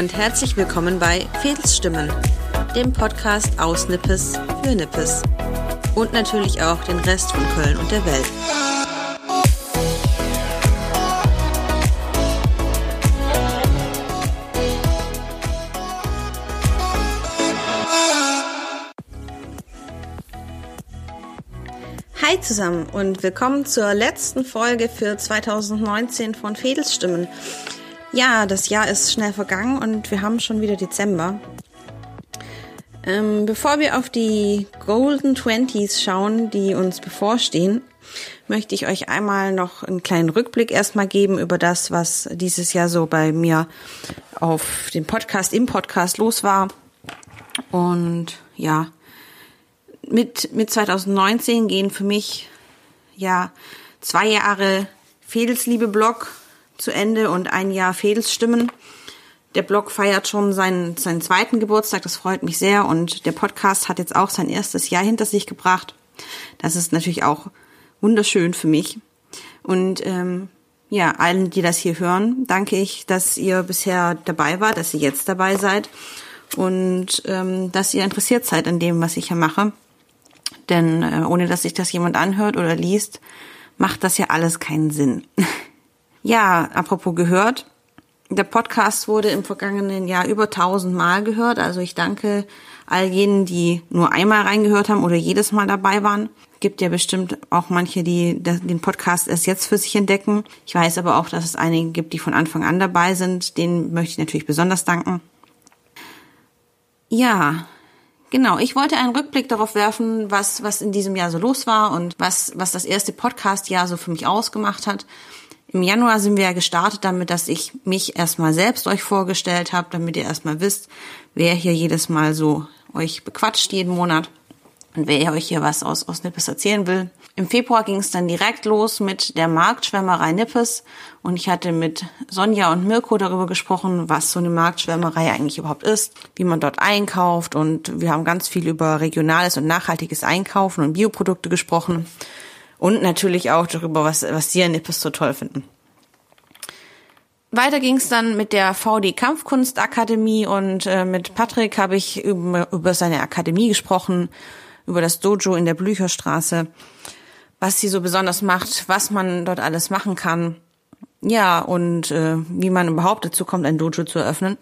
und herzlich willkommen bei Fedelsstimmen, dem Podcast aus Nippes für Nippes und natürlich auch den Rest von Köln und der Welt. Hi zusammen und willkommen zur letzten Folge für 2019 von Fedelsstimmen. Ja, das Jahr ist schnell vergangen und wir haben schon wieder Dezember. Ähm, bevor wir auf die Golden Twenties schauen, die uns bevorstehen, möchte ich euch einmal noch einen kleinen Rückblick erstmal geben über das, was dieses Jahr so bei mir auf dem Podcast, im Podcast los war. Und ja, mit, mit 2019 gehen für mich ja zwei Jahre Fedelsliebe Blog zu Ende und ein Jahr Fedelsstimmen. Der Blog feiert schon seinen, seinen zweiten Geburtstag, das freut mich sehr. Und der Podcast hat jetzt auch sein erstes Jahr hinter sich gebracht. Das ist natürlich auch wunderschön für mich. Und ähm, ja, allen, die das hier hören, danke ich, dass ihr bisher dabei wart, dass ihr jetzt dabei seid und ähm, dass ihr interessiert seid an dem, was ich hier mache. Denn äh, ohne dass sich das jemand anhört oder liest, macht das ja alles keinen Sinn. Ja, apropos gehört. Der Podcast wurde im vergangenen Jahr über 1000 Mal gehört. Also ich danke all jenen, die nur einmal reingehört haben oder jedes Mal dabei waren. Gibt ja bestimmt auch manche, die den Podcast erst jetzt für sich entdecken. Ich weiß aber auch, dass es einige gibt, die von Anfang an dabei sind. Denen möchte ich natürlich besonders danken. Ja, Genau, ich wollte einen Rückblick darauf werfen, was, was in diesem Jahr so los war und was, was das erste Podcast-Jahr so für mich ausgemacht hat. Im Januar sind wir ja gestartet damit, dass ich mich erstmal selbst euch vorgestellt habe, damit ihr erstmal wisst, wer hier jedes Mal so euch bequatscht jeden Monat und wer euch hier was aus, aus Nippes erzählen will. Im Februar ging es dann direkt los mit der Marktschwärmerei Nippes und ich hatte mit Sonja und Mirko darüber gesprochen, was so eine Marktschwärmerei eigentlich überhaupt ist, wie man dort einkauft und wir haben ganz viel über regionales und nachhaltiges Einkaufen und Bioprodukte gesprochen und natürlich auch darüber, was, was Sie an Nippes so toll finden. Weiter ging es dann mit der VD Kampfkunstakademie und äh, mit Patrick habe ich über, über seine Akademie gesprochen, über das Dojo in der Blücherstraße, was sie so besonders macht, was man dort alles machen kann. Ja, und äh, wie man überhaupt dazu kommt, ein Dojo zu eröffnen.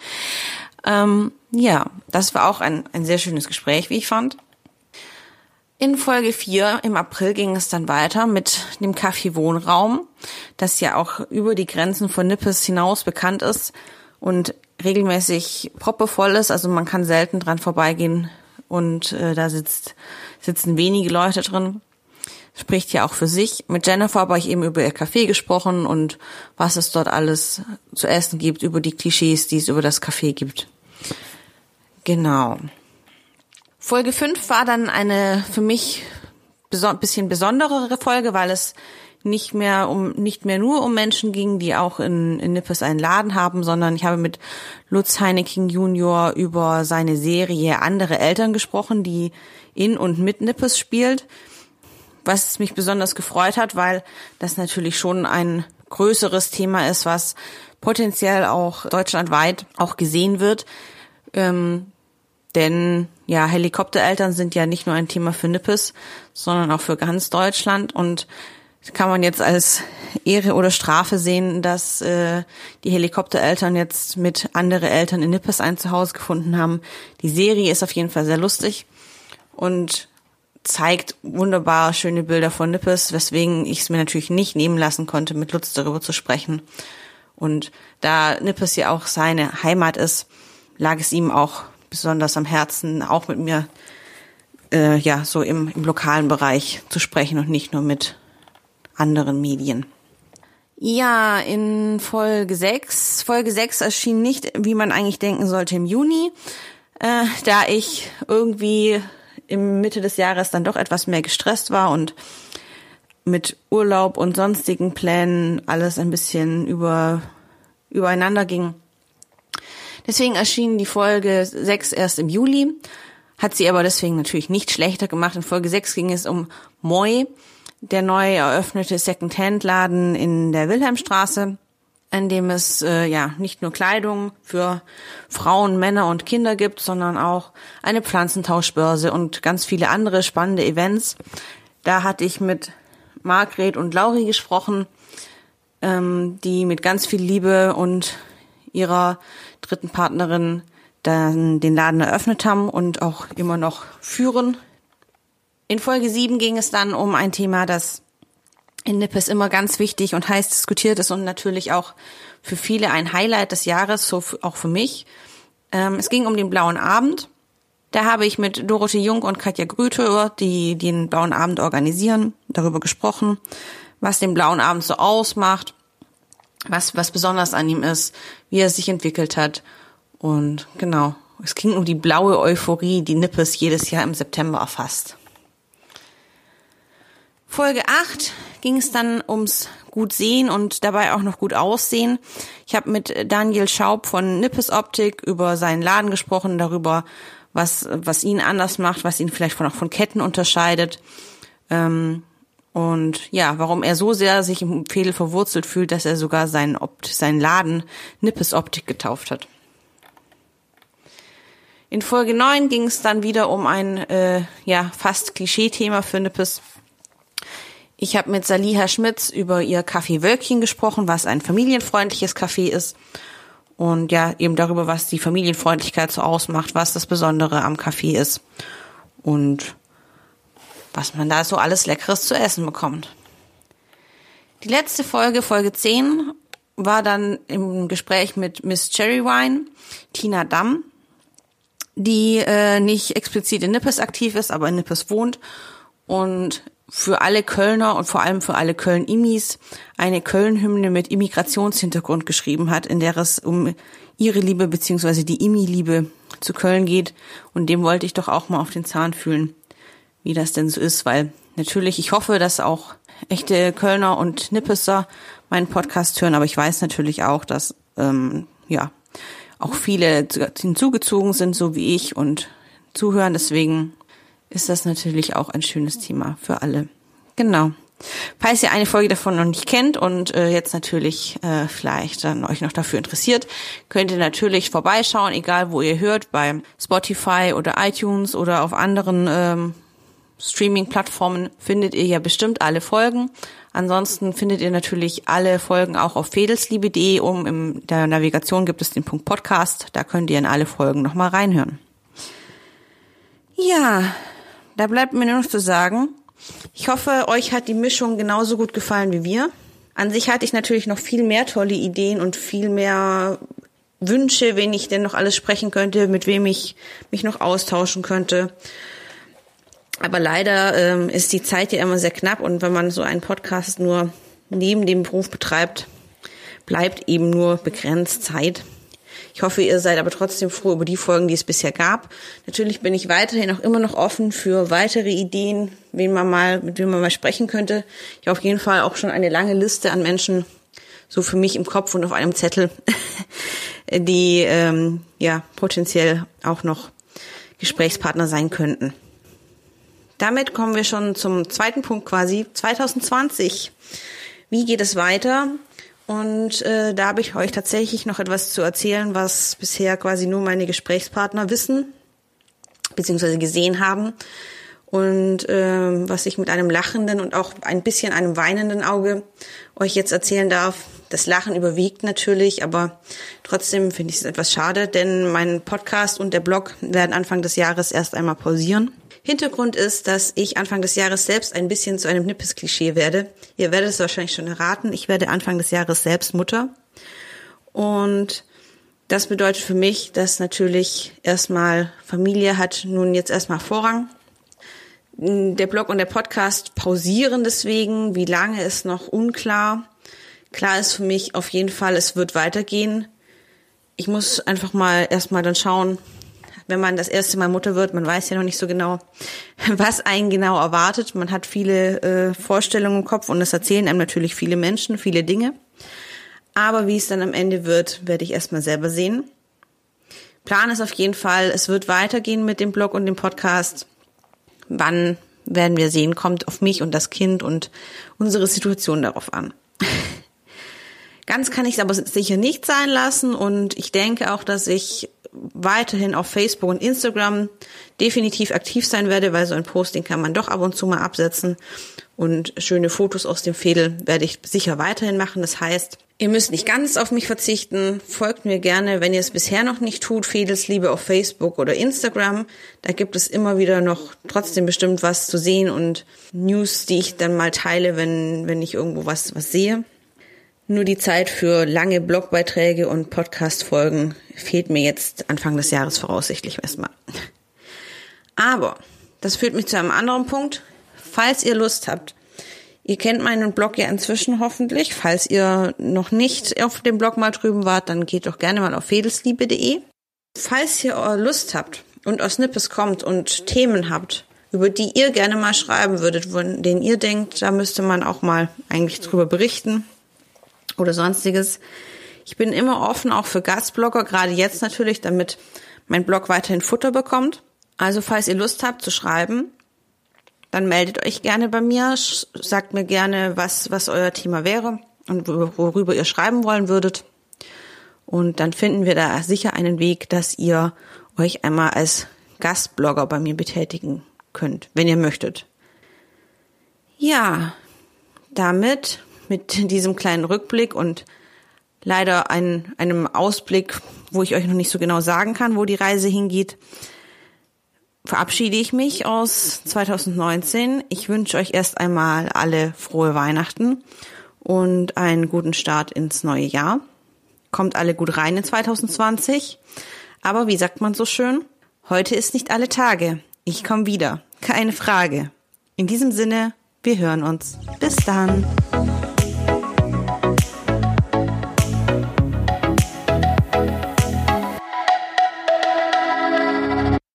ähm, ja, das war auch ein, ein sehr schönes Gespräch, wie ich fand. In Folge 4 im April ging es dann weiter mit dem Café Wohnraum, das ja auch über die Grenzen von Nippes hinaus bekannt ist und regelmäßig proppevoll ist. Also man kann selten dran vorbeigehen und äh, da sitzt, sitzen wenige Leute drin. Spricht ja auch für sich. Mit Jennifer habe ich eben über ihr Café gesprochen und was es dort alles zu essen gibt, über die Klischees, die es über das Café gibt. Genau. Folge 5 war dann eine für mich beso bisschen besonderere Folge, weil es nicht mehr um nicht mehr nur um Menschen ging, die auch in, in Nippes einen Laden haben, sondern ich habe mit Lutz Heineking Junior über seine Serie Andere Eltern gesprochen, die in und mit Nippes spielt. Was mich besonders gefreut hat, weil das natürlich schon ein größeres Thema ist, was potenziell auch deutschlandweit auch gesehen wird. Ähm, denn ja, Helikoptereltern sind ja nicht nur ein Thema für Nippes, sondern auch für ganz Deutschland. Und kann man jetzt als Ehre oder Strafe sehen, dass äh, die Helikoptereltern jetzt mit andere Eltern in Nippes ein Zuhause gefunden haben. Die Serie ist auf jeden Fall sehr lustig und zeigt wunderbar schöne Bilder von Nippes, weswegen ich es mir natürlich nicht nehmen lassen konnte, mit Lutz darüber zu sprechen. Und da Nippes ja auch seine Heimat ist, lag es ihm auch besonders am Herzen, auch mit mir äh, ja so im, im lokalen Bereich zu sprechen und nicht nur mit anderen Medien. Ja, in Folge 6. Folge 6 erschien nicht, wie man eigentlich denken sollte, im Juni, äh, da ich irgendwie im Mitte des Jahres dann doch etwas mehr gestresst war und mit Urlaub und sonstigen Plänen alles ein bisschen über, übereinander ging. Deswegen erschien die Folge 6 erst im Juli, hat sie aber deswegen natürlich nicht schlechter gemacht. In Folge 6 ging es um Moi, der neu eröffnete Second-Hand-Laden in der Wilhelmstraße. in dem es äh, ja nicht nur Kleidung für Frauen, Männer und Kinder gibt, sondern auch eine Pflanzentauschbörse und ganz viele andere spannende Events. Da hatte ich mit Margret und Lauri gesprochen, ähm, die mit ganz viel Liebe und ihrer dritten Partnerin dann den Laden eröffnet haben und auch immer noch führen. In Folge 7 ging es dann um ein Thema, das in Nippes immer ganz wichtig und heiß diskutiert ist und natürlich auch für viele ein Highlight des Jahres, so auch für mich. Ähm, es ging um den blauen Abend. Da habe ich mit Dorothee Jung und Katja Grüte, die den blauen Abend organisieren, darüber gesprochen, was den blauen Abend so ausmacht, was, was besonders an ihm ist, wie er sich entwickelt hat. Und genau, es ging um die blaue Euphorie, die Nippes jedes Jahr im September erfasst. Folge 8 ging es dann ums gut sehen und dabei auch noch gut aussehen. Ich habe mit Daniel Schaub von Nippes Optik über seinen Laden gesprochen, darüber, was, was ihn anders macht, was ihn vielleicht von, auch von Ketten unterscheidet. Ähm, und ja, warum er so sehr sich im Fädel verwurzelt fühlt, dass er sogar seinen, Opt seinen Laden Nippes Optik getauft hat. In Folge 9 ging es dann wieder um ein äh, ja fast Klischee-Thema für Nippes. Ich habe mit Saliha Schmitz über ihr Café Wölkchen gesprochen, was ein familienfreundliches Café ist. Und ja, eben darüber, was die Familienfreundlichkeit so ausmacht, was das Besondere am Café ist. Und was man da so alles Leckeres zu essen bekommt. Die letzte Folge, Folge 10, war dann im Gespräch mit Miss Cherry Wine, Tina Damm, die äh, nicht explizit in Nippes aktiv ist, aber in Nippes wohnt und für alle Kölner und vor allem für alle Köln-Immis eine Köln-Hymne mit Immigrationshintergrund geschrieben hat, in der es um ihre Liebe beziehungsweise die Immi-Liebe zu Köln geht. Und dem wollte ich doch auch mal auf den Zahn fühlen, wie das denn so ist, weil natürlich, ich hoffe, dass auch echte Kölner und Nippesser meinen Podcast hören, aber ich weiß natürlich auch, dass ähm, ja auch viele hinzugezogen sind, so wie ich und zuhören. Deswegen ist das natürlich auch ein schönes Thema für alle. Genau. Falls ihr eine Folge davon noch nicht kennt und äh, jetzt natürlich äh, vielleicht dann euch noch dafür interessiert, könnt ihr natürlich vorbeischauen, egal wo ihr hört, bei Spotify oder iTunes oder auf anderen ähm, Streaming-Plattformen findet ihr ja bestimmt alle Folgen. Ansonsten findet ihr natürlich alle Folgen auch auf fedelsliebe.de. Um in der Navigation gibt es den Punkt Podcast. Da könnt ihr in alle Folgen nochmal reinhören. Ja, da bleibt mir nur noch zu sagen, ich hoffe, euch hat die Mischung genauso gut gefallen wie wir. An sich hatte ich natürlich noch viel mehr tolle Ideen und viel mehr Wünsche, wen ich denn noch alles sprechen könnte, mit wem ich mich noch austauschen könnte. Aber leider ähm, ist die Zeit ja immer sehr knapp und wenn man so einen Podcast nur neben dem Beruf betreibt, bleibt eben nur begrenzt Zeit. Ich hoffe, ihr seid aber trotzdem froh über die Folgen, die es bisher gab. Natürlich bin ich weiterhin auch immer noch offen für weitere Ideen, wen man mal, mit wem man mal sprechen könnte. Ich habe auf jeden Fall auch schon eine lange Liste an Menschen, so für mich im Kopf und auf einem Zettel, die ähm, ja potenziell auch noch Gesprächspartner sein könnten. Damit kommen wir schon zum zweiten Punkt quasi, 2020. Wie geht es weiter? Und äh, da habe ich euch tatsächlich noch etwas zu erzählen, was bisher quasi nur meine Gesprächspartner wissen, beziehungsweise gesehen haben. Und äh, was ich mit einem lachenden und auch ein bisschen einem weinenden Auge euch jetzt erzählen darf. Das Lachen überwiegt natürlich, aber trotzdem finde ich es etwas schade, denn mein Podcast und der Blog werden Anfang des Jahres erst einmal pausieren. Hintergrund ist, dass ich Anfang des Jahres selbst ein bisschen zu einem Nippes-Klischee werde. Ihr werdet es wahrscheinlich schon erraten. Ich werde Anfang des Jahres selbst Mutter. Und das bedeutet für mich, dass natürlich erstmal Familie hat nun jetzt erstmal Vorrang. Der Blog und der Podcast pausieren deswegen. Wie lange ist noch unklar. Klar ist für mich auf jeden Fall, es wird weitergehen. Ich muss einfach mal erstmal dann schauen, wenn man das erste Mal Mutter wird, man weiß ja noch nicht so genau, was einen genau erwartet. Man hat viele äh, Vorstellungen im Kopf und es erzählen einem natürlich viele Menschen, viele Dinge. Aber wie es dann am Ende wird, werde ich erstmal selber sehen. Plan ist auf jeden Fall, es wird weitergehen mit dem Blog und dem Podcast. Wann werden wir sehen, kommt auf mich und das Kind und unsere Situation darauf an. Ganz kann ich es aber sicher nicht sein lassen und ich denke auch, dass ich weiterhin auf Facebook und Instagram definitiv aktiv sein werde, weil so ein Posting kann man doch ab und zu mal absetzen und schöne Fotos aus dem Fädel werde ich sicher weiterhin machen. Das heißt, ihr müsst nicht ganz auf mich verzichten. Folgt mir gerne, wenn ihr es bisher noch nicht tut, Fädelsliebe auf Facebook oder Instagram. Da gibt es immer wieder noch trotzdem bestimmt was zu sehen und News, die ich dann mal teile, wenn, wenn ich irgendwo was, was sehe. Nur die Zeit für lange Blogbeiträge und Podcast-Folgen fehlt mir jetzt Anfang des Jahres voraussichtlich erstmal. Aber das führt mich zu einem anderen Punkt. Falls ihr Lust habt, ihr kennt meinen Blog ja inzwischen hoffentlich. Falls ihr noch nicht auf dem Blog mal drüben wart, dann geht doch gerne mal auf fedelsliebe.de. Falls ihr Lust habt und aus Nippes kommt und Themen habt, über die ihr gerne mal schreiben würdet, von denen ihr denkt, da müsste man auch mal eigentlich drüber berichten, oder sonstiges. Ich bin immer offen auch für Gastblogger, gerade jetzt natürlich, damit mein Blog weiterhin Futter bekommt. Also falls ihr Lust habt zu schreiben, dann meldet euch gerne bei mir, sagt mir gerne, was, was euer Thema wäre und worüber ihr schreiben wollen würdet. Und dann finden wir da sicher einen Weg, dass ihr euch einmal als Gastblogger bei mir betätigen könnt, wenn ihr möchtet. Ja, damit mit diesem kleinen Rückblick und leider ein, einem Ausblick, wo ich euch noch nicht so genau sagen kann, wo die Reise hingeht, verabschiede ich mich aus 2019. Ich wünsche euch erst einmal alle frohe Weihnachten und einen guten Start ins neue Jahr. Kommt alle gut rein in 2020. Aber wie sagt man so schön? Heute ist nicht alle Tage. Ich komme wieder. Keine Frage. In diesem Sinne, wir hören uns. Bis dann.